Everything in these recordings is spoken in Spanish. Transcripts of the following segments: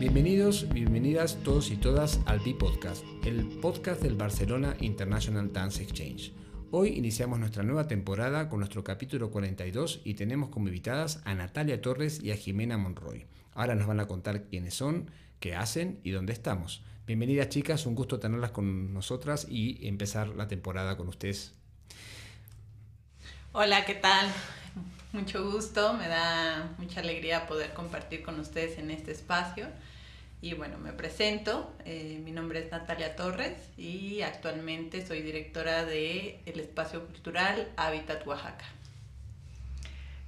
Bienvenidos, bienvenidas todos y todas al B-Podcast, el podcast del Barcelona International Dance Exchange. Hoy iniciamos nuestra nueva temporada con nuestro capítulo 42 y tenemos como invitadas a Natalia Torres y a Jimena Monroy. Ahora nos van a contar quiénes son, qué hacen y dónde estamos. Bienvenidas chicas, un gusto tenerlas con nosotras y empezar la temporada con ustedes. Hola, ¿qué tal? Mucho gusto, me da mucha alegría poder compartir con ustedes en este espacio. Y bueno, me presento, eh, mi nombre es Natalia Torres y actualmente soy directora de el Espacio Cultural Hábitat Oaxaca.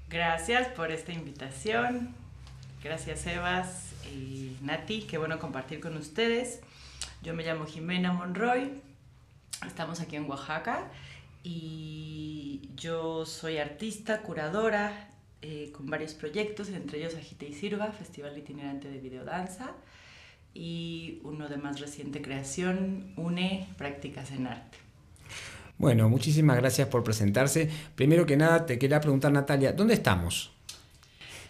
Gracias por esta invitación. Gracias Evas y Nati, qué bueno compartir con ustedes. Yo me llamo Jimena Monroy, estamos aquí en Oaxaca y yo soy artista, curadora, eh, con varios proyectos, entre ellos Agite y Sirva, Festival Itinerante de Videodanza y uno de más reciente creación, UNE Prácticas en Arte. Bueno, muchísimas gracias por presentarse. Primero que nada, te quería preguntar, Natalia, ¿dónde estamos?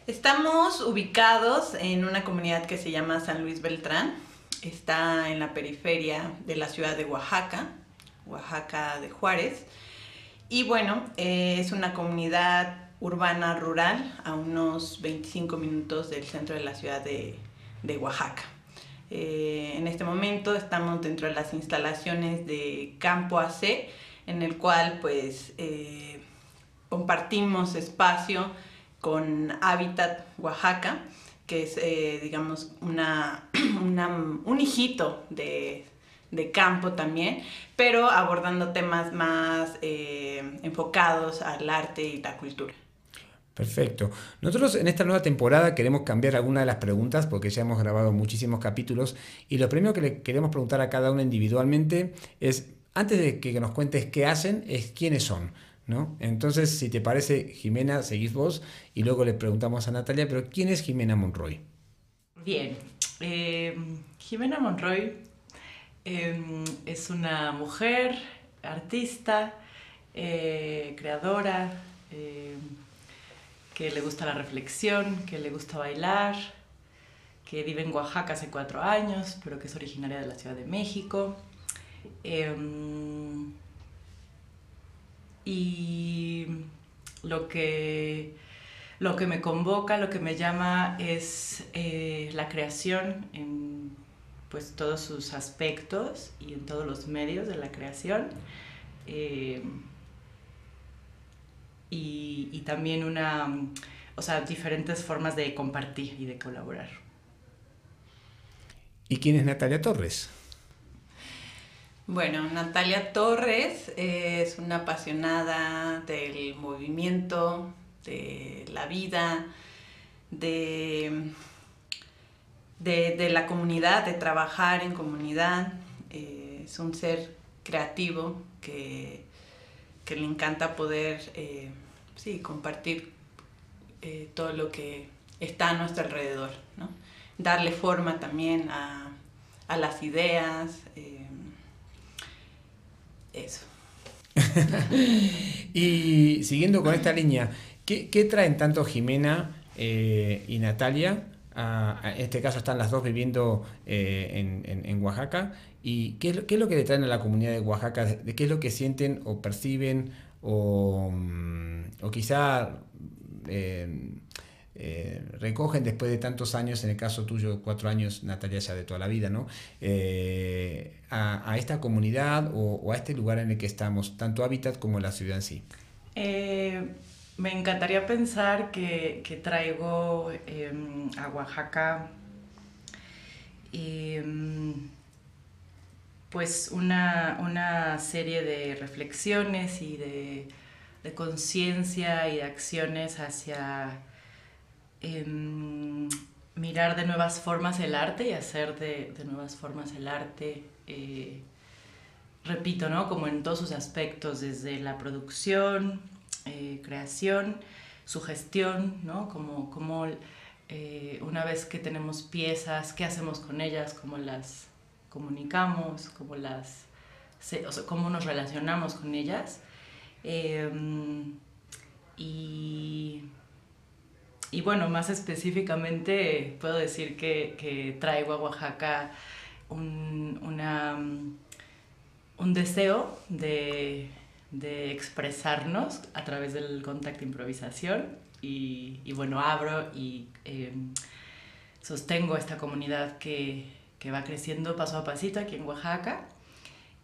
Estamos ubicados en una comunidad que se llama San Luis Beltrán. Está en la periferia de la ciudad de Oaxaca, Oaxaca de Juárez. Y bueno, eh, es una comunidad urbana rural a unos 25 minutos del centro de la ciudad de, de Oaxaca. Eh, en este momento estamos dentro de las instalaciones de Campo AC, en el cual pues eh, compartimos espacio con Hábitat Oaxaca, que es digamos una, un hijito de, de, campo también, pero abordando temas más enfocados al arte y la cultura. Perfecto. Nosotros en esta nueva temporada queremos cambiar alguna de las preguntas porque ya hemos grabado muchísimos capítulos y lo primero que le queremos preguntar a cada uno individualmente es, antes de que nos cuentes qué hacen, es quiénes son. ¿no? Entonces, si te parece, Jimena, seguís vos y luego le preguntamos a Natalia, pero ¿quién es Jimena Monroy? Bien, eh, Jimena Monroy em, es una mujer, artista, eh, creadora em, que le gusta la reflexión, que le gusta bailar, que vive en Oaxaca hace cuatro años, pero que es originaria de la Ciudad de México. Em, y lo que, lo que me convoca, lo que me llama es eh, la creación pues, todos sus aspectos y en todos los medios de la creación. Em, y, también una, o sea, diferentes formas de compartir y de colaborar. ¿Y quién es Natalia Torres? Bueno, Natalia Torres es una apasionada del movimiento, de la vida, de, de, la comunidad, de trabajar en comunidad. Eh, es un ser creativo que, que le encanta poder eh, sí, compartir eh, todo lo que está a nuestro alrededor, ¿no? darle forma también a, a las ideas, eso. y siguiendo con esta línea, ¿qué, qué traen tanto Jimena y Natalia? En este caso están las dos viviendo en, en, Oaxaca. ¿Y qué es, lo, qué es, lo, que le traen a la comunidad de Oaxaca? ¿De qué es lo que sienten o perciben o, mm, o quizá eh, eh, recogen después de tantos años, en el caso tuyo, cuatro años, Natalia, ya de toda la vida, ¿no? Eh, a, esta comunidad o, a este lugar en el que estamos, tanto Hábitat como la ciudad en sí. Me encantaría pensar que, que traigo em, a Oaxaca em, pues una, una, serie de reflexiones y de, de conciencia y de acciones hacia em, mirar de nuevas formas el arte y hacer de, de nuevas formas el arte, eh, repito, ¿no? Como en todos sus aspectos, desde la producción, eh, creación, su gestión, ¿no? Como, como eh, una vez que tenemos piezas, ¿qué hacemos con ellas? ¿Cómo las comunicamos, cómo, las, cómo nos relacionamos con ellas. Em, y, y bueno, más específicamente puedo decir que, traigo a Oaxaca un, una, un deseo de, expresarnos a través del contacto improvisación y, bueno, abro y em, sostengo esta comunidad que, va creciendo paso a pasito aquí en Oaxaca.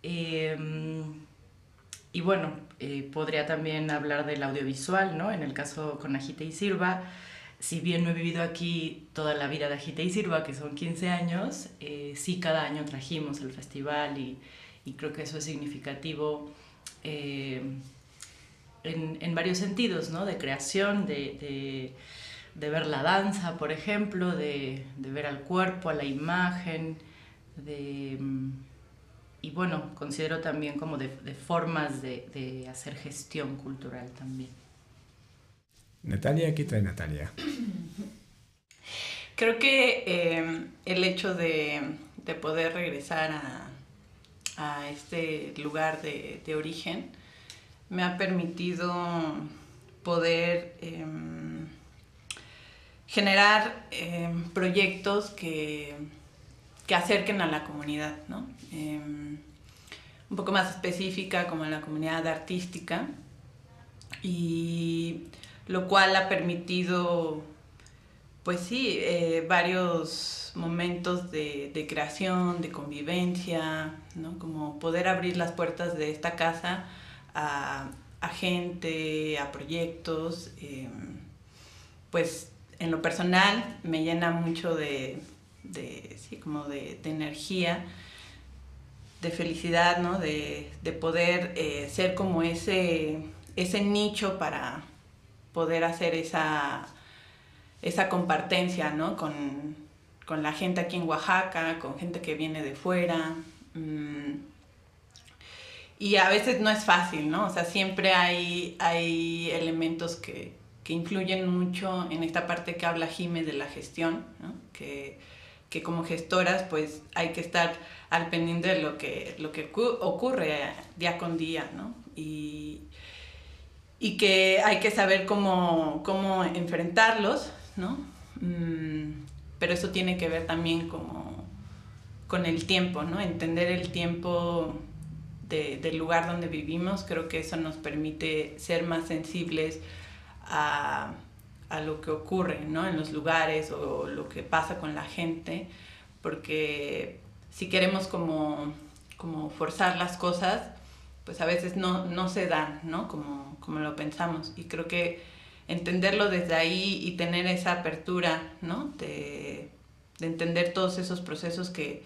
Em, y bueno, eh, podría también hablar del audiovisual, ¿no? En el caso con Agite y Sirva, si bien no he vivido aquí toda la vida de Agite y Sirva, que son 15 años, eh, sí cada año trajimos el festival y, y creo que eso es significativo eh, en, en, varios sentidos, ¿no? De creación, de, de, de ver la danza, por ejemplo, de, de, ver al cuerpo, a la imagen, de... Y bueno, considero también como de, formas de hacer gestión cultural también. Natalia, ¿qué trae Natalia? Creo que eh, el hecho de, poder regresar a, este lugar de, origen me ha permitido poder em, generar em, proyectos que, que, acerquen a la comunidad, ¿no? Em, un poco más específica como en la comunidad artística y lo cual ha permitido, pues sí, eh, varios momentos de, creación, de convivencia, ¿no? Como poder abrir las puertas de esta casa a, gente, a proyectos, em, pues en lo personal me llena mucho de, sí, como de, energía, de felicidad, ¿no? De, poder eh, ser como ese, ese nicho para, poder hacer esa, esa compartencia, ¿no? Con, la gente aquí en Oaxaca, con gente que viene de fuera. Mm, y a veces no es fácil, ¿no? O sea, siempre hay, hay elementos que, influyen mucho en esta parte que habla Jime de la gestión, ¿no? Que, como gestoras pues hay que estar al pendiente de lo que, lo que ocurre día con día, ¿no? Y, y que hay que saber cómo, cómo enfrentarlos, ¿no? Mm, pero eso tiene que ver también como con el tiempo, ¿no? Entender el tiempo del lugar donde vivimos, creo que eso nos permite ser más sensibles a, lo que ocurre, ¿no? En los lugares o lo que pasa con la gente, porque si queremos como, forzar las cosas, pues a veces no, no se dan, ¿no? Como como lo pensamos. Y creo que entenderlo desde ahí y tener esa apertura, ¿no? De, entender todos esos procesos que,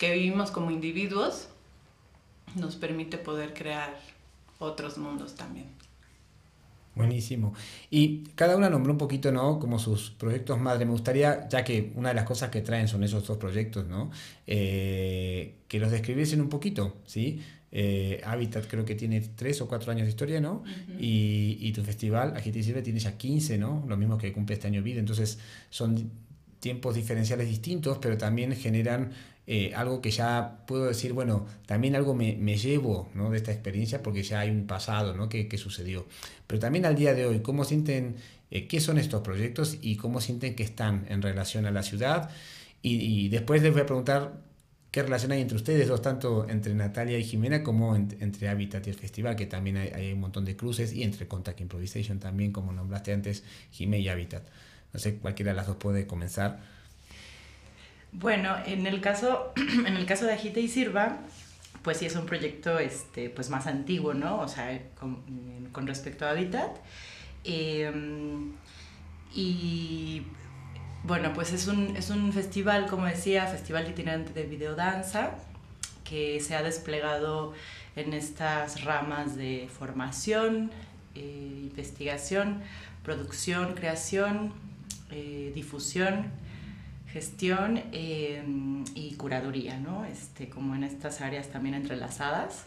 vivimos como individuos, nos permite poder crear otros mundos también. Buenísimo. Y cada una nombró un poquito, ¿no? Como sus proyectos madre. Me gustaría, ya que una de las cosas que traen son esos dos proyectos, ¿no? Eh, que los describiesen un poquito, ¿sí? Eh, Habitat creo que tiene 3 o 4 años de historia, ¿no? y, y, tu festival, Agite Sirve, tiene ya 15, ¿no? Lo mismo que cumple este año vida. Entonces son tiempos diferenciales distintos, pero también generan eh, algo que ya puedo decir, bueno, también algo me, me, llevo ¿no? de esta experiencia porque ya hay un pasado ¿no? que, que sucedió. Pero también al día de hoy, ¿cómo sienten, eh, qué son estos proyectos y cómo sienten que están en relación a la ciudad? Y, y después les voy a preguntar ¿Qué relación hay entre ustedes dos, tanto entre Natalia y Jimena como entre Habitat y el festival, que también hay, un montón de cruces, y entre Contact Improvisation también, como nombraste antes, Jimena y Habitat? No sé, cualquiera de las dos puede comenzar. Bueno, en el caso, en el caso de Agita y Sirva, pues sí es un proyecto este, pues más antiguo, ¿no? O sea, con, respecto a Habitat. Em, y bueno, pues es un, es un festival, como decía, festival itinerante de videodanza, que se ha desplegado en estas ramas de formación, eh, investigación, producción, creación, eh, difusión, gestión eh, y curaduría, ¿no? Este, como en estas áreas también entrelazadas.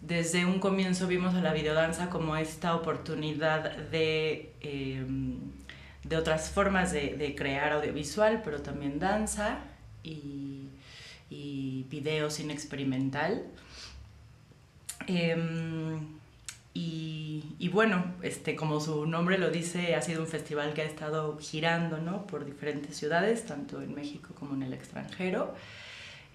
Desde un comienzo vimos a la videodanza como esta oportunidad de, em, de otras formas de, crear audiovisual, pero también danza y, y video sin experimental. Em, y, y bueno, este, como su nombre lo dice, ha sido un festival que ha estado girando ¿no? por diferentes ciudades, tanto en México como en el extranjero.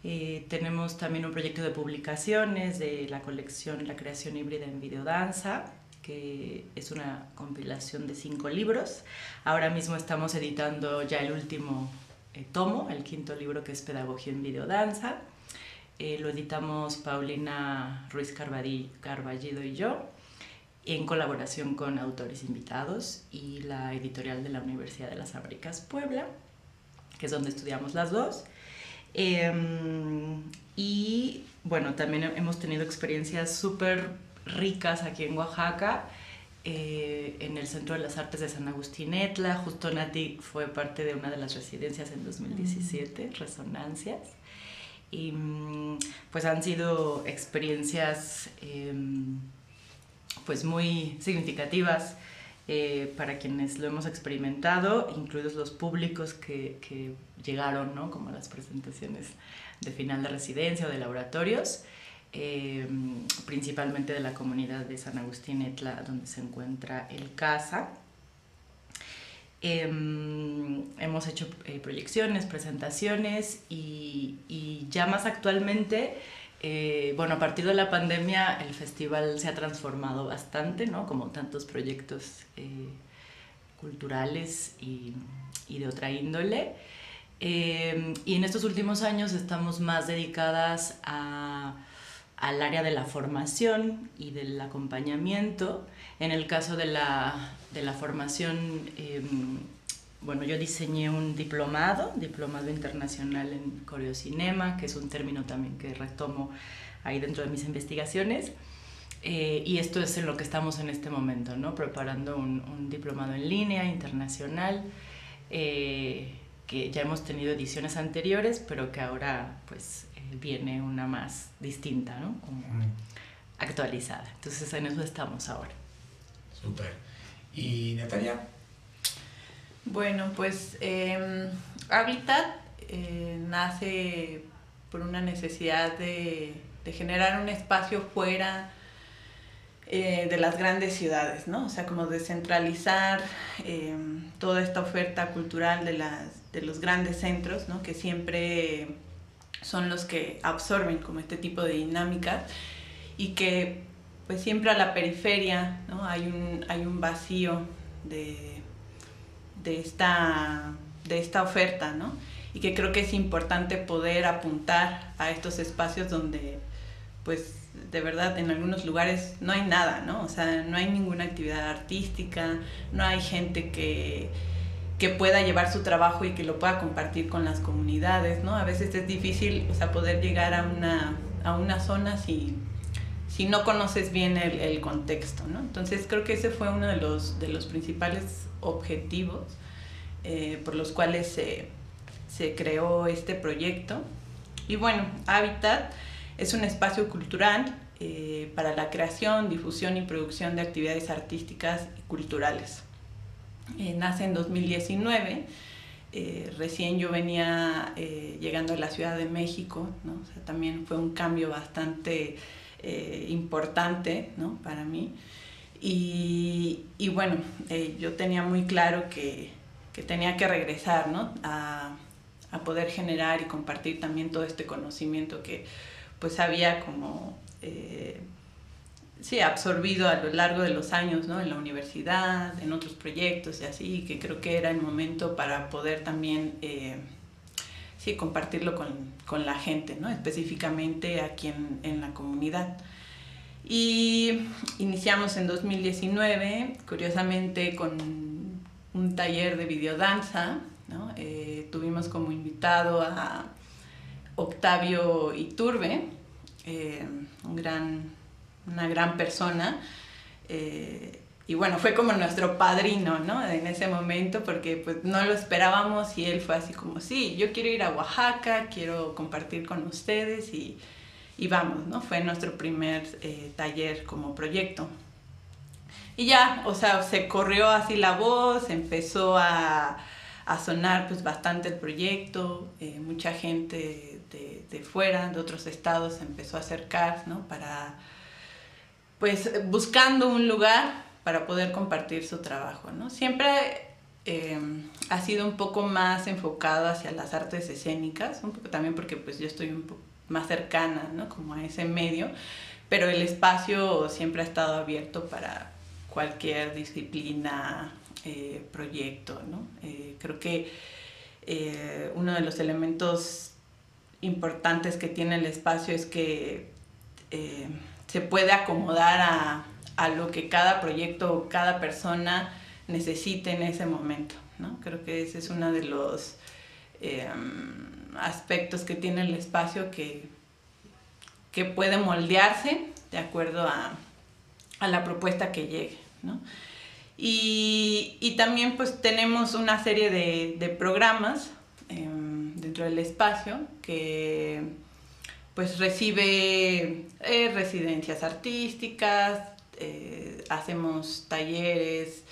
Eh, tenemos también un proyecto de publicaciones de la colección La creación híbrida en videodanza, que es una compilación de cinco libros. Ahora mismo estamos editando ya el último eh, tomo, el quinto libro que es Pedagogía en Videodanza. Eh, lo editamos Paulina Ruiz Carballido y yo, en colaboración con autores invitados y la editorial de la Universidad de las Américas Puebla, que es donde estudiamos las dos. Em, y bueno, también hemos tenido experiencias súper ricas aquí en Oaxaca, eh, en el Centro de las Artes de San Agustín Etla. Justo Nati fue parte de una de las residencias en 2017, Resonancias. Y mm, pues han sido experiencias em, pues muy significativas eh, para quienes lo hemos experimentado, incluidos los públicos que, llegaron, ¿no? como las presentaciones de final de residencia o de laboratorios, eh, principalmente de la comunidad de San Agustín Etla, donde se encuentra el CASA. Em, hemos hecho eh, proyecciones, presentaciones y, ya más actualmente eh, bueno, a partir de la pandemia el festival se ha transformado bastante, ¿no? Como tantos proyectos eh, culturales y, de otra índole. Eh, y en estos últimos años estamos más dedicadas al área de la formación y del acompañamiento. En el caso de la, de la formación, bueno, yo diseñé un diplomado, diplomado internacional en coreocinema, que es un término también que retomo ahí dentro de mis investigaciones. Eh, y esto es en lo que estamos en este momento, ¿no? preparando un, diplomado en línea internacional, eh, que ya hemos tenido ediciones anteriores, pero que ahora pues eh, viene una más distinta, ¿no? Como actualizada. Entonces en eso estamos ahora. Súper. ¿Y Natalia? Bueno, pues em, Habitat eh, nace por una necesidad de, generar un espacio fuera eh, de las grandes ciudades, ¿no? O sea, como descentralizar em, toda esta oferta cultural de, las, de los grandes centros, ¿no? Que siempre son los que absorben como este tipo de dinámicas y que pues siempre a la periferia, ¿no? Hay un, hay un vacío de de esta, de esta oferta, ¿no? Y que creo que es importante poder apuntar a estos espacios donde, pues, de verdad, en algunos lugares no hay nada, ¿no? O sea, no hay ninguna actividad artística, no hay gente que, que pueda llevar su trabajo y que lo pueda compartir con las comunidades, ¿no? A veces es difícil, o sea, poder llegar a una, a una zona si, si no conoces bien el, contexto, ¿no? Entonces creo que ese fue uno de los, de los principales objetivos eh, por los cuales se, se, creó este proyecto. Y bueno, Habitat es un espacio cultural eh, para la creación, difusión y producción de actividades artísticas y culturales. Eh, nace en 2019. recién yo venía llegando a la Ciudad de México, ¿no? también fue un cambio bastante importante ¿no? para mí. Y, y bueno, yo tenía muy claro que, que tenía que regresar, ¿no? A, a, poder generar y compartir también todo este conocimiento que pues había como, eh, sí, absorbido a lo largo de los años, ¿no? En la universidad, en otros proyectos y así, que creo que era el momento para poder también, eh, sí, compartirlo con, con, la gente, ¿no? Específicamente aquí en, en la comunidad. Y iniciamos en 2019, curiosamente con un taller de videodanza. ¿no? Eh, tuvimos como invitado a Octavio Iturbe, eh, una gran persona. Eh, y bueno, fue como nuestro padrino, ¿no? En ese momento, porque pues no lo esperábamos y él fue así como, sí, yo quiero ir a Oaxaca, quiero compartir con ustedes y vamos, ¿no? Fue nuestro primer taller como proyecto. Y ya, o sea, se corrió así la voz, empezó a, a sonar pues bastante el proyecto, eh, mucha gente de, de, fuera, de otros estados, se empezó a acercar, ¿no? Para, pues buscando un lugar para poder compartir su trabajo, ¿no? Siempre eh, ha sido un poco más enfocado hacia las artes escénicas, un poco también porque pues yo estoy un poco más cercana, ¿no? Como a ese medio, pero el espacio siempre ha estado abierto para cualquier disciplina, eh, proyecto, ¿no? Eh, creo que uno de los elementos importantes que tiene el espacio es que se puede acomodar a, a lo que cada proyecto o cada persona necesite en ese momento. ¿no? Creo que ese es uno de los eh, aspectos que tiene el espacio que, que puede moldearse de acuerdo a, a la propuesta que llegue. ¿no? Y, y, también pues tenemos una serie de, de programas eh, dentro del espacio que pues recibe eh, residencias artísticas, eh, hacemos talleres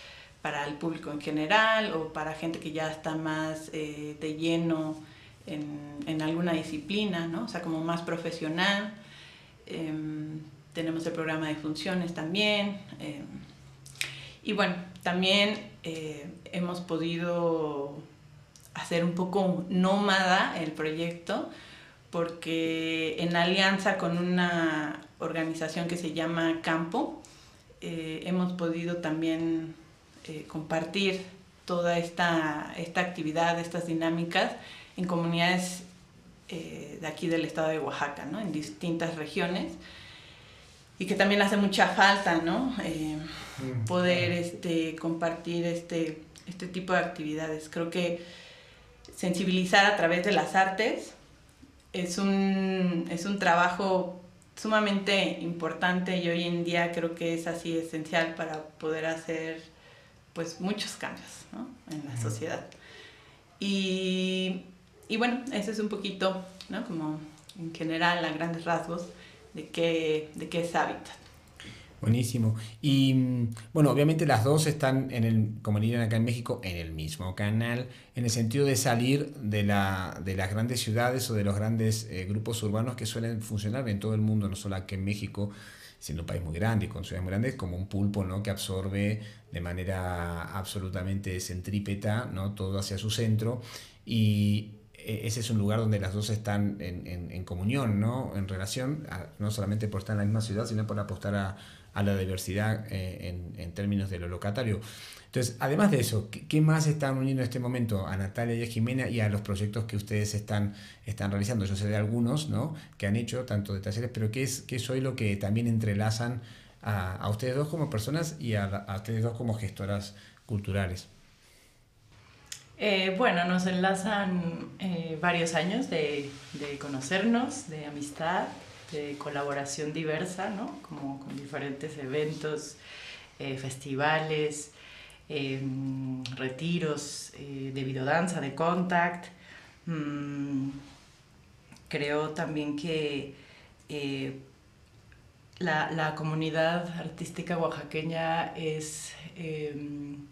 para el público en general o para gente que ya está más eh, de lleno en, alguna disciplina, o sea, como más profesional. Em, tenemos el programa de funciones también. Em, y bueno, también eh, hemos podido hacer un poco nómada el proyecto porque en alianza con una organización que se llama Campo, eh, hemos podido también eh, compartir toda esta, esta actividad, estas dinámicas en comunidades eh, de aquí del estado de Oaxaca, ¿no? en distintas regiones, y que también hace mucha falta ¿no? Mm, poder este, compartir este, este tipo de actividades. Creo que sensibilizar a través de las artes es un, es un trabajo sumamente importante y hoy en día creo que es así esencial para poder hacer pues muchos cambios ¿no? en la sociedad. Y, y, bueno, eso es un poquito, ¿no? como en general, a grandes rasgos, de qué, de qué es Hábitat. Buenísimo. Y bueno, obviamente las dos están en el, como dirían acá en México, en el mismo canal, en el sentido de salir de, la, de las grandes ciudades o de los grandes eh, grupos urbanos que suelen funcionar en todo el mundo, no solo aquí en México, siendo un país muy grande y con ciudades muy grandes, como un pulpo ¿no? que absorbe de manera absolutamente centrípeta ¿no? todo hacia su centro. Y ese es un lugar donde las dos están en, en, comunión, ¿no? en relación, no solamente por estar en la misma ciudad, sino por apostar a a la diversidad eh, en, en, términos de lo locatario. Entonces, además de eso, ¿qué, más están uniendo en este momento a Natalia y a Jimena y a los proyectos que ustedes están, están realizando? Yo sé de algunos ¿no? que han hecho, tanto de talleres, pero ¿qué es, qué es hoy lo que también entrelazan a, a ustedes dos como personas y a, a, ustedes dos como gestoras culturales? Eh, bueno, nos enlazan eh, varios años de, de conocernos, de amistad, de colaboración diversa, ¿no? Como con diferentes eventos, eh, festivales, eh, retiros de videodanza, de contact. Mm, creo también que la, la, comunidad artística oaxaqueña es em,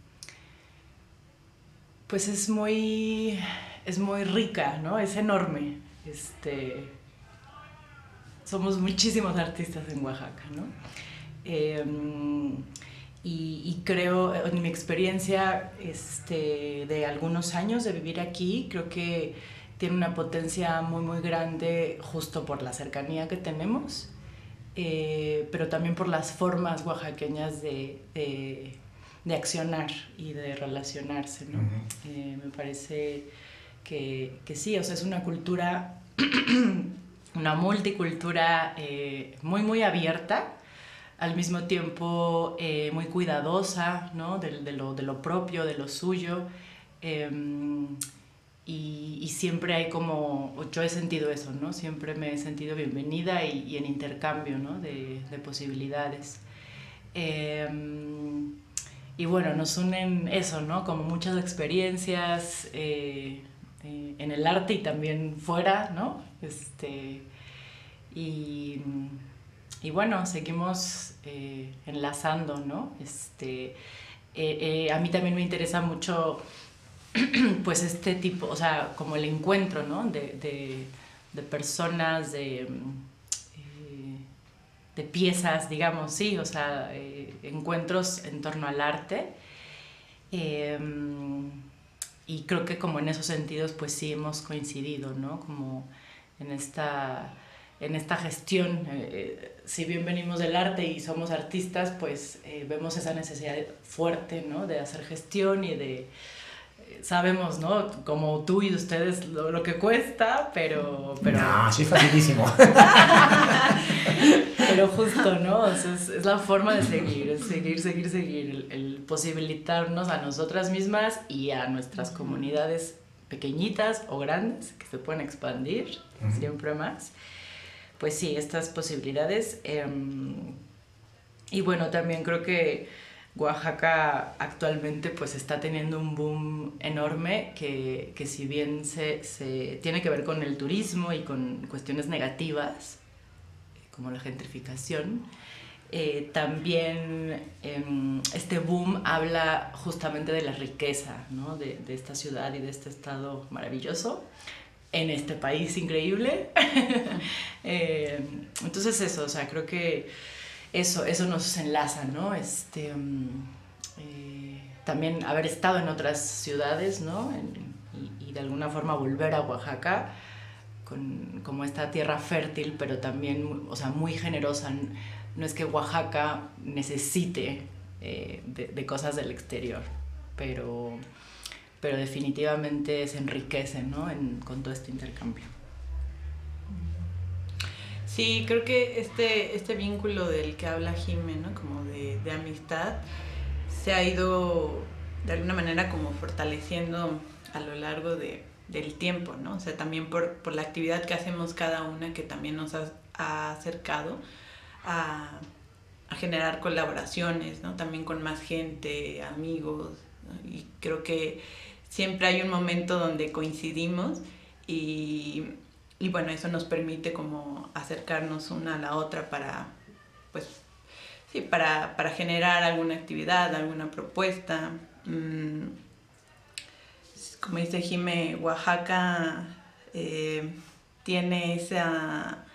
pues es muy es muy rica, ¿no? Es enorme. Este, somos muchísimos artistas en Oaxaca, ¿no? Eh, y, creo, en mi experiencia este, de algunos años de vivir aquí, creo que tiene una potencia muy, muy grande justo por la cercanía que tenemos, eh, pero también por las formas oaxaqueñas de, de accionar y de relacionarse, ¿no? Uh -huh. eh, me parece que, que sí, o sea, es una cultura una multicultura eh, muy, muy abierta, al mismo tiempo eh, muy cuidadosa ¿no? de, de, lo, de, lo, propio, de lo suyo. Eh, y, y, siempre hay como, yo he sentido eso, ¿no? Siempre me he sentido bienvenida y, y en intercambio ¿no? de, de posibilidades. Em, y bueno, nos unen eso, ¿no? Como muchas experiencias eh, eh, en el arte y también fuera, ¿no? Este, y, y bueno, seguimos eh, enlazando, ¿no? Este, a mí también me interesa mucho, pues, este tipo, o sea, como el encuentro, ¿no? De, de personas, de, de de piezas, digamos, sí, o sea, eh, encuentros en torno al arte. Em, y creo que como en esos sentidos, pues sí hemos coincidido, ¿no? Como en esta, en esta gestión. Eh, si bien venimos del arte y somos artistas, pues eh, vemos esa necesidad fuerte, ¿no? De hacer gestión y de sabemos, ¿no? Como tú y ustedes lo, que cuesta, pero, pero... No, sí es facilísimo. pero justo, ¿no? es, la forma de seguir, seguir, seguir, seguir, el, posibilitarnos a nosotras mismas y a nuestras comunidades pequeñitas o grandes que se pueden expandir siempre más. Pues sí, estas posibilidades. Em, y bueno, también creo que Oaxaca actualmente pues está teniendo un boom enorme que, que si bien se, se, tiene que ver con el turismo y con cuestiones negativas, como la gentrificación, eh, también em, este boom habla justamente de la riqueza ¿no? de, de, esta ciudad y de este estado maravilloso en este país increíble. eh, entonces eso, o sea, creo que eso, eso nos enlaza, ¿no? Este, mm, eh, también haber estado en otras ciudades, ¿no? y, de alguna forma volver a Oaxaca con, como esta tierra fértil, pero también, o sea, muy generosa. No es que Oaxaca necesite eh, de, cosas del exterior, pero, pero definitivamente se enriquece, ¿no? con todo este intercambio. Sí, creo que este, este vínculo del que habla Jimé, ¿no? Como de, de, amistad, se ha ido de alguna manera como fortaleciendo a lo largo de, del tiempo, ¿no? O sea, también por, por, la actividad que hacemos cada una que también nos ha, acercado a, a, generar colaboraciones, ¿no? También con más gente, amigos, y creo que siempre hay un momento donde coincidimos y y bueno, eso nos permite como acercarnos una a la otra para, pues, sí, para, para generar alguna actividad, alguna propuesta. Mm, como dice Jime, Oaxaca eh, tiene esa,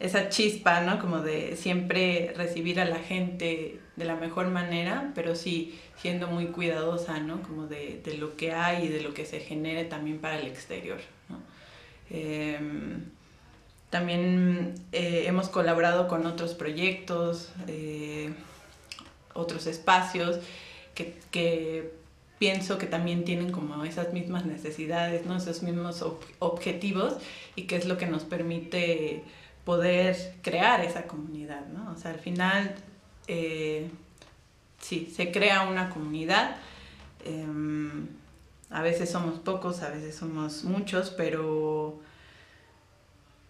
esa chispa, ¿no? Como de siempre recibir a la gente de la mejor manera, pero sí siendo muy cuidadosa, ¿no? Como de, de lo que hay y de lo que se genere también para el exterior, Em, también eh, hemos colaborado con otros proyectos, eh, otros espacios que, pienso que también tienen como esas mismas necesidades, ¿no? esos mismos objetivos y que es lo que nos permite poder crear esa comunidad. ¿no? O sea, al final, eh, sí, se crea una comunidad. A veces somos pocos, a veces somos muchos, pero,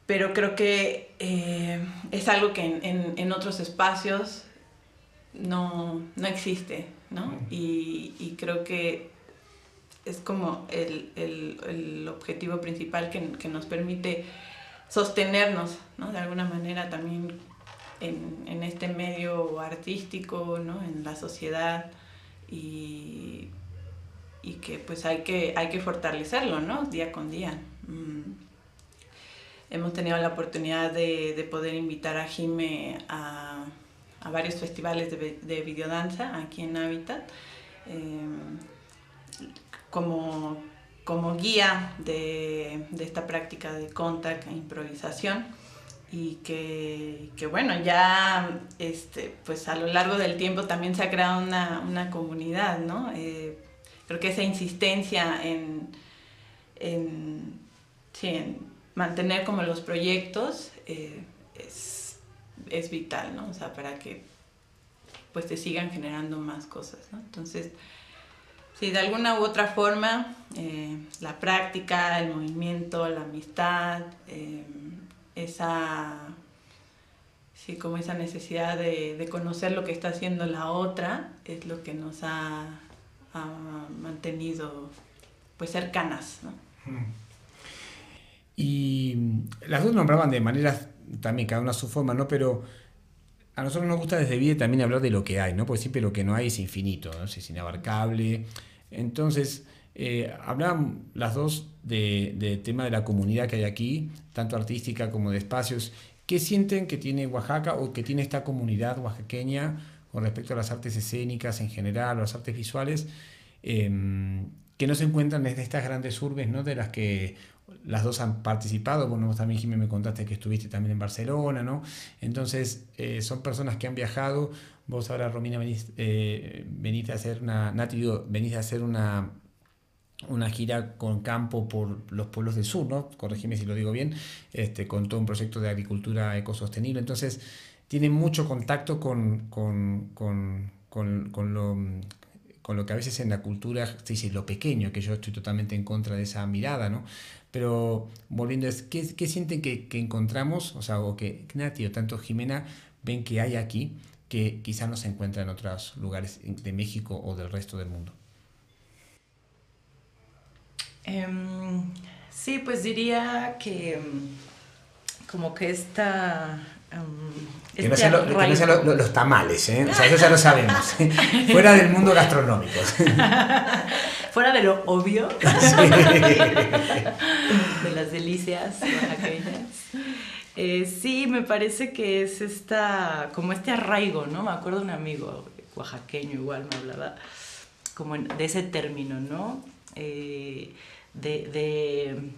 pero creo que eh, es algo que en, otros espacios no, existe, ¿no? Y, creo que es como el, objetivo principal que, nos permite sostenernos, ¿no? De alguna manera también en, en este medio artístico, ¿no? En la sociedad y y que pues hay que, hay que fortalecerlo, ¿no? Día con día. Mm. Hemos tenido la oportunidad de, de poder invitar a Jime a, a varios festivales de, de, videodanza aquí en Habitat em, como, como guía de, de, esta práctica de contact e improvisación y que, que, bueno, ya este, pues a lo largo del tiempo también se ha creado una, una comunidad, ¿no? Eh, creo que esa insistencia en, en, mantener como los proyectos eh, es, es, vital, ¿no? O sea, para que pues te sigan generando más cosas, ¿no? Entonces, sí, de alguna u otra forma, eh, la práctica, el movimiento, la amistad, eh, esa, sí, como esa necesidad de, de conocer lo que está haciendo la otra, es lo que nos ha mantenido pues cercanas. Y las dos nombraban de manera también cada una a su forma, ¿no? Pero a nosotros nos gusta desde bien también hablar de lo que hay, ¿no? Porque siempre lo que no hay es infinito, ¿no? es inabarcable. Entonces, eh, hablaban las dos del de tema de la comunidad que hay aquí, tanto artística como de espacios. ¿Qué sienten que tiene Oaxaca o que tiene esta comunidad oaxaqueña con respecto a las artes escénicas en general las artes visuales? Em, que no se encuentran desde estas grandes urbes, ¿no? De las que las dos han participado, bueno, vos también, Jimmy, me contaste que estuviste también en Barcelona, ¿no? Entonces, eh, son personas que han viajado, vos ahora, Romina, venís, eh, a hacer una, Nati, venís a hacer una, una gira con campo por los pueblos del sur, ¿no? Corregime si lo digo bien, este, con todo un proyecto de agricultura ecosostenible. Entonces, tienen mucho contacto con, con, con, con lo con lo que a veces en la cultura se dice lo pequeño, que yo estoy totalmente en contra de esa mirada, ¿no? Pero volviendo, ¿qué, qué sienten que, que, encontramos, o sea, o que Nati o tanto Jimena ven que hay aquí que quizá no se encuentra en otros lugares de México o del resto del mundo? Em, sí, pues diría que em, como que esta que, no sean, los tamales, ¿eh? O sea, eso ya lo sabemos. Fuera del mundo gastronómico. Fuera de lo obvio. De las delicias eh, sí, me parece que es esta, como este arraigo, ¿no? Me acuerdo un amigo oaxaqueño igual me hablaba como de ese término, ¿no? Eh, de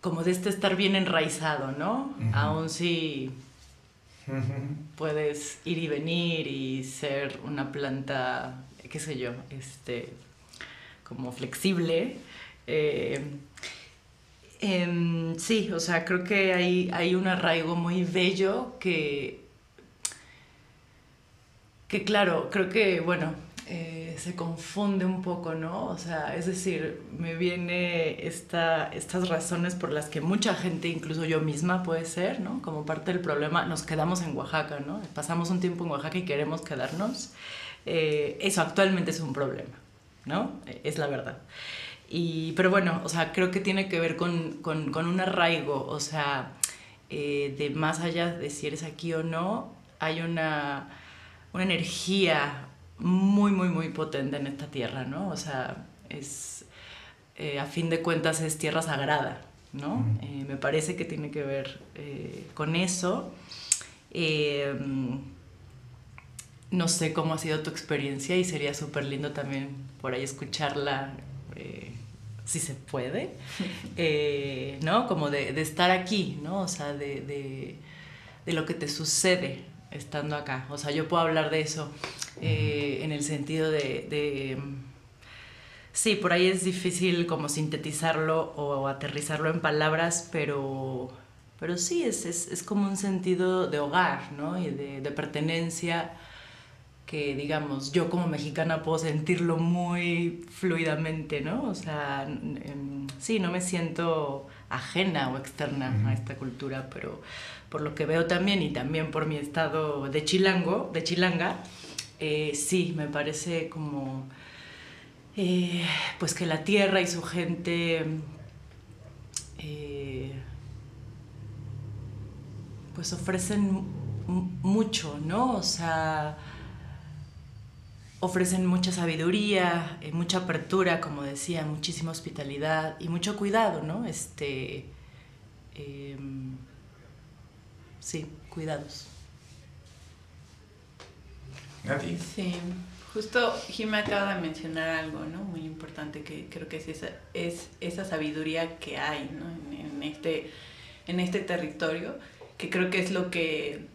como de este estar bien enraizado, ¿no? Aún si puedes ir y venir y ser una planta, qué sé yo, este, como flexible. Eh, em, sí, o sea, creo que hay, hay un arraigo muy bello que, que claro, creo que, bueno, eh, se confunde un poco, ¿no? O sea, es decir, me viene esta, estas razones por las que mucha gente, incluso yo misma puede ser, ¿no? Como parte del problema, nos quedamos en Oaxaca, ¿no? Pasamos un tiempo en Oaxaca y queremos quedarnos. Eh, eso actualmente es un problema, ¿no? Es la verdad. Y, pero bueno, o sea, creo que tiene que ver con, con, con un arraigo, o sea, eh, de más allá de si eres aquí o no, hay una, una energía, muy, muy, muy potente en esta tierra, ¿no? O sea, es, eh, a fin de cuentas es tierra sagrada, ¿no? Eh, me parece que tiene que ver eh, con eso. no sé cómo ha sido tu experiencia y sería súper lindo también por ahí escucharla, si se puede, ¿no? Como de, de, estar aquí, ¿no? O sea, de, de, de lo que te sucede, estando acá. O sea, yo puedo hablar de eso eh, en el sentido de, Sí, por ahí es difícil como sintetizarlo o aterrizarlo en palabras, pero, pero sí, es, es, es como un sentido de hogar, ¿no? Y de, de, pertenencia que, digamos, yo como mexicana puedo sentirlo muy fluidamente, ¿no? O sea, sí, no me siento ajena o externa a esta cultura, pero por lo que veo también y también por mi estado de chilango, de chilanga, eh, sí, me parece como eh, pues que la tierra y su gente eh, pues ofrecen mucho, ¿no? O sea, ofrecen mucha sabiduría, mucha apertura, como decía, muchísima hospitalidad y mucho cuidado, ¿no? Este, em, sí, cuidados. Nati. Sí, justo Jim acaba de mencionar algo, ¿no? Muy importante que creo que es esa, es esa sabiduría que hay, ¿no? En, este, en este territorio, que creo que es lo que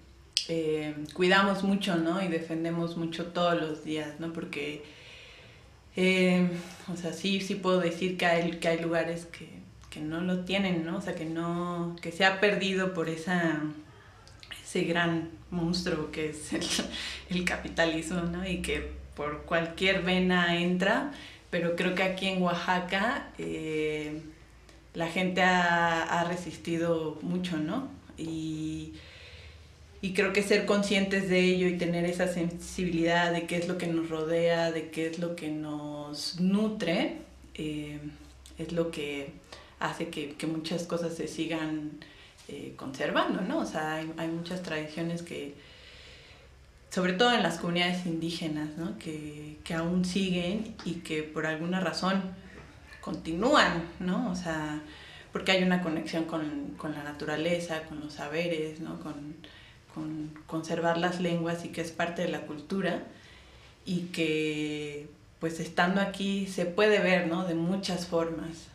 eh, cuidamos mucho, ¿no? Y defendemos mucho todos los días, ¿no? Porque, eh, o sea, sí, sí puedo decir que hay, que hay lugares que, que no lo tienen, ¿no? O sea, que no, que se ha perdido por esa gran monstruo que es el, capitalismo, ¿no? Y que por cualquier vena entra, pero creo que aquí en Oaxaca eh, la gente ha, resistido mucho, ¿no? Y, creo que ser conscientes de ello y tener esa sensibilidad de qué es lo que nos rodea, de qué es lo que nos nutre, eh, es lo que hace que muchas cosas se sigan eh, conservando, ¿no? O sea, hay, muchas tradiciones que, sobre todo en las comunidades indígenas, ¿no? Que, aún siguen y que por alguna razón continúan, ¿no? O sea, porque hay una conexión con, con la naturaleza, con los saberes, ¿no? con, con conservar las lenguas y que es parte de la cultura y que pues estando aquí se puede ver ¿no? de muchas formas,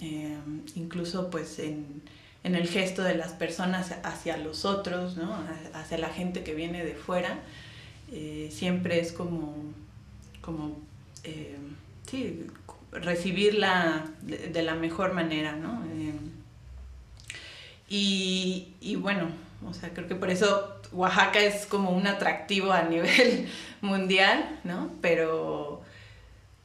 eh, incluso pues en, en, el gesto de las personas hacia los otros, ¿no? hacia la gente que viene de fuera, eh, siempre es como, como eh, sí, recibirla de, la mejor manera, ¿no? y, y bueno, o sea, creo que por eso Oaxaca es como un atractivo a nivel mundial, ¿no? Pero,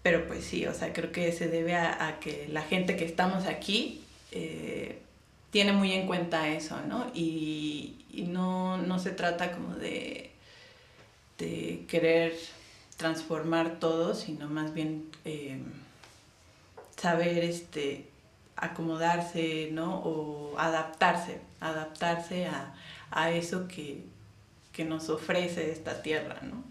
pero pues sí, o sea, creo que se debe a, que la gente que estamos aquí eh, tiene muy en cuenta eso, ¿no? Y, no, se trata como de, de querer transformar todo, sino más bien eh, saber este, acomodarse, ¿no? O adaptarse, adaptarse a, a eso que, que nos ofrece esta tierra, ¿no?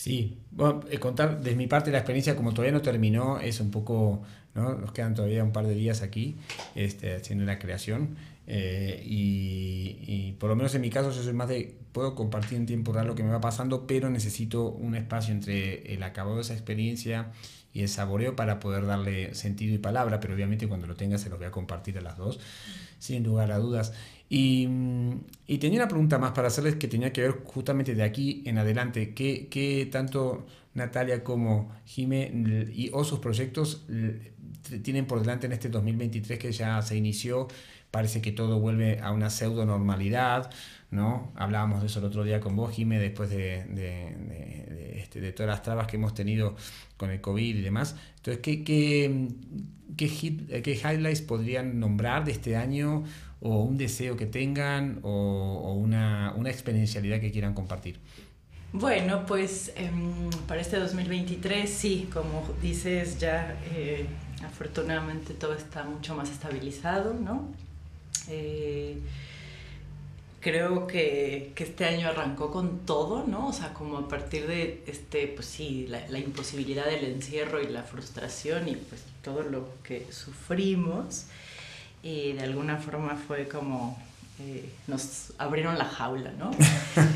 Sí, bueno, eh, contar de mi parte la experiencia como todavía no terminó es un poco, ¿no? nos quedan todavía un par de días aquí este, haciendo la creación eh, y, y, por lo menos en mi caso yo soy más de, puedo compartir en tiempo real lo que me va pasando, pero necesito un espacio entre el acabado de esa experiencia y el saboreo para poder darle sentido y palabra, pero obviamente cuando lo tenga se los voy a compartir a las dos, sin lugar a dudas. Y, y, tenía una pregunta más para hacerles que tenía que ver justamente de aquí en adelante. ¿Qué, qué tanto Natalia como Jime y, o sus proyectos tienen por delante en este 2023 que ya se inició? Parece que todo vuelve a una pseudo normalidad, ¿no? Hablábamos de eso el otro día con vos, Jime, después de, de, de, este, de todas las trabas que hemos tenido con el COVID y demás. Entonces, ¿qué, qué, qué, qué highlights podrían nombrar de este año? o un deseo que tengan o, una, una, experiencialidad que quieran compartir? Bueno, pues em, para este 2023 sí, como dices ya, eh, afortunadamente todo está mucho más estabilizado, ¿no? Eh, creo que, que, este año arrancó con todo, ¿no? O sea, como a partir de, este, pues sí, la, imposibilidad del encierro y la frustración y pues todo lo que sufrimos de alguna forma fue como eh, nos abrieron la jaula, ¿no?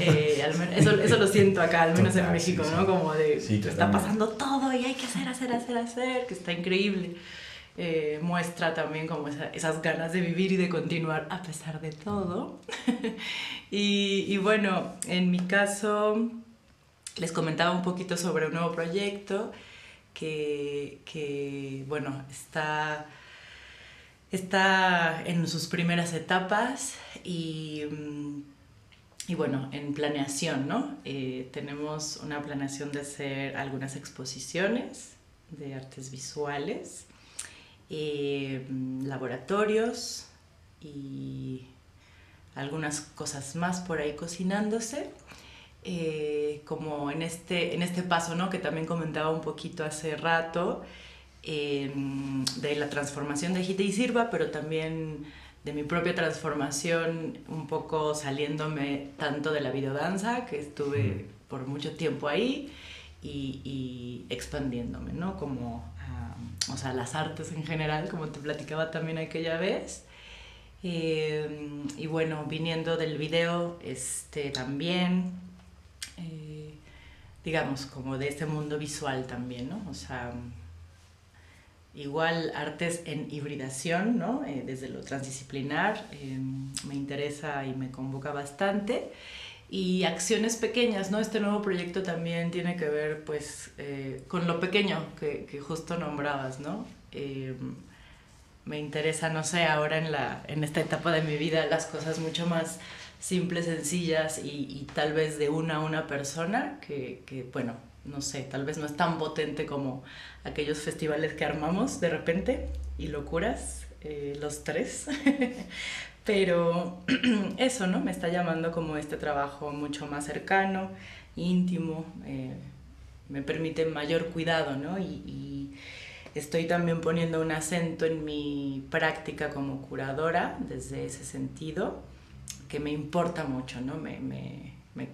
Eh, eso, eso, lo siento acá, al menos en México, ¿no? Como de, está pasando todo y hay que hacer, hacer, hacer, hacer, que está increíble. Eh, muestra también como esas ganas de vivir y de continuar a pesar de todo. y, y bueno, en mi caso, les comentaba un poquito sobre un nuevo proyecto que, que bueno, está está en sus primeras etapas y, mm, y bueno, en planeación, ¿no? Eh, tenemos una planeación de hacer algunas exposiciones de artes visuales, eh, laboratorios y algunas cosas más por ahí cocinándose. Eh, como en este, en este paso, ¿no? Que también comentaba un poquito hace rato, Em, de la transformación de Gite y Sirva, pero también de mi propia transformación, un poco saliéndome tanto de la videodanza, que estuve por mucho tiempo ahí, y, y expandiéndome, ¿no? Como, o sea, las artes en general, como te platicaba también aquella vez. Em, y bueno, viniendo del video, este, también, eh, digamos, como de este mundo visual también, ¿no? O sea, Igual artes en hibridación, ¿no? Eh, desde lo transdisciplinar, eh, me interesa y me convoca bastante. Y acciones pequeñas, ¿no? Este nuevo proyecto también tiene que ver, pues, eh, con lo pequeño que, que justo nombrabas, ¿no? me interesa, no sé, ahora en, la, en esta etapa de mi vida, las cosas mucho más simples, sencillas y, y tal vez de una a una persona que, que, bueno, no sé, tal vez no es tan potente como aquellos festivales que armamos de repente y locuras, eh, los tres. Pero eso, ¿no? Me está llamando como este trabajo mucho más cercano, íntimo, eh, me permite mayor cuidado, ¿no? Y, estoy también poniendo un acento en mi práctica como curadora desde ese sentido, que me importa mucho, ¿no? Me, me, me,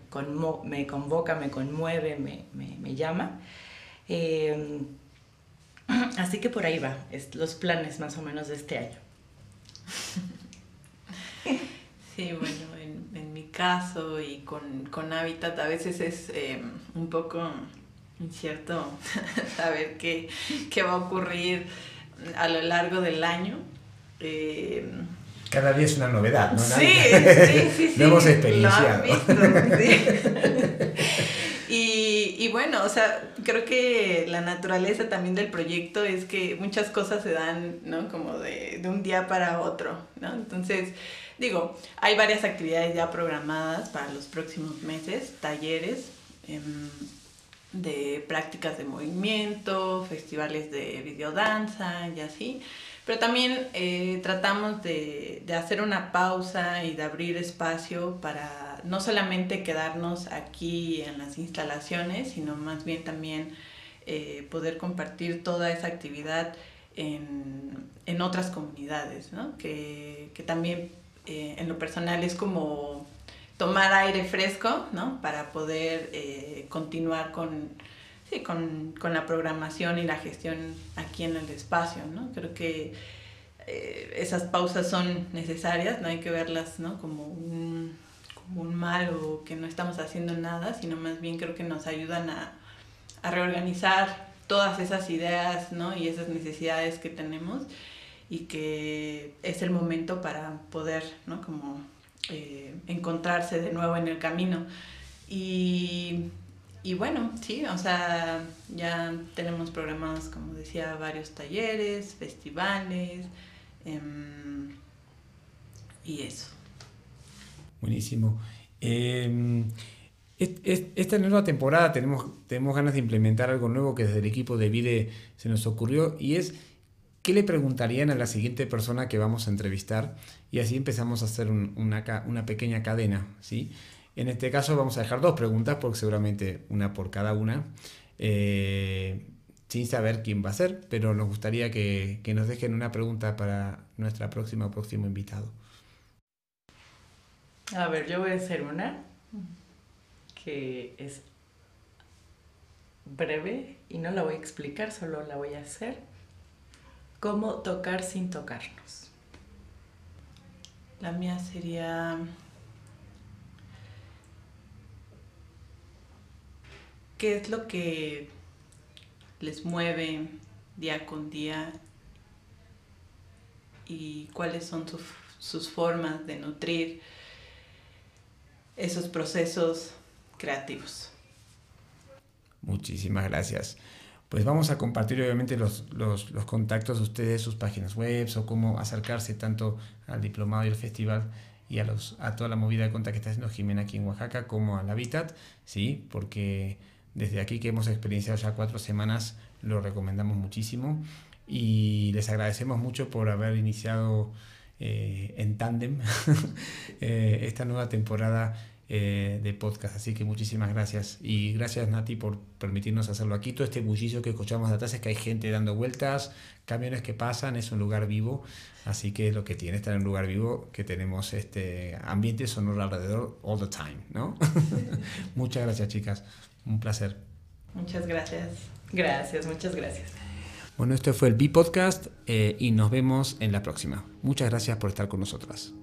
me convoca, me conmueve, me, me llama. Eh, Así que por ahí va, es los planes más o menos de este año. Sí, bueno, en, mi caso y con, con Habitat a veces es em, un poco incierto saber qué, qué, va a ocurrir a lo largo del año. Em, Cada día es una novedad, ¿no? Sí, sí, sí, sí. Lo hemos experienciado. Y, y, bueno, o sea, creo que la naturaleza también del proyecto es que muchas cosas se dan, ¿no? Como de, de un día para otro, ¿no? Entonces, digo, hay varias actividades ya programadas para los próximos meses, talleres em, de prácticas de movimiento, festivales de videodanza y así. Pero también eh, tratamos de, de, hacer una pausa y de abrir espacio para no solamente quedarnos aquí en las instalaciones, sino más bien también eh, poder compartir toda esa actividad en, en otras comunidades, ¿no? que, que también eh, en lo personal es como tomar aire fresco, ¿no? Para poder continuar con, sí, con, con, la programación y la gestión aquí en el espacio, ¿no? Creo que eh, esas pausas son necesarias, no hay que verlas, ¿no? Como un, como un mal o que no estamos haciendo nada, sino más bien creo que nos ayudan a, a reorganizar todas esas ideas, ¿no? Y esas necesidades que tenemos y que es el momento para poder, ¿no? Como eh, encontrarse de nuevo en el camino. Y, y, bueno, sí, o sea, ya tenemos programados, como decía, varios talleres, festivales eh, y eso. Buenísimo. Eh, esta nueva temporada tenemos, tenemos ganas de implementar algo nuevo que desde el equipo de Vide se nos ocurrió y es ¿qué le preguntarían a la siguiente persona que vamos a entrevistar? Y así empezamos a hacer una, una, pequeña cadena, ¿sí? En este caso vamos a dejar dos preguntas, porque seguramente una por cada una, eh, sin saber quién va a ser, pero nos gustaría que, que nos dejen una pregunta para nuestra próxima o próximo invitado. A ver, yo voy a hacer una que es breve y no la voy a explicar, solo la voy a hacer ¿Cómo tocar sin tocarnos? La mía sería... ¿Qué es lo que les mueve día con día y cuáles son sus formas de nutrir esos procesos creativos? Muchísimas gracias pues vamos a compartir obviamente los, los, los, contactos de ustedes, sus páginas web o cómo acercarse tanto al diplomado y al festival y a, los, a toda la movida de conta que está haciendo Jimena aquí en Oaxaca como al Habitat, ¿sí? porque desde aquí que hemos experienciado ya cuatro semanas lo recomendamos muchísimo y les agradecemos mucho por haber iniciado eh, en tándem eh, esta nueva temporada eh, de podcast. Así que muchísimas gracias. Y gracias Nati por permitirnos hacerlo aquí. Todo este bullicio que escuchamos de atrás es que hay gente dando vueltas, camiones que pasan, es un lugar vivo. Así que lo que tiene estar en un lugar vivo, que tenemos este ambiente sonoro alrededor all the time, ¿no? muchas gracias chicas. Un placer. Muchas gracias. Gracias, muchas gracias. Bueno, este fue el B-Podcast eh, y nos vemos en la próxima. Muchas gracias por estar con nosotras.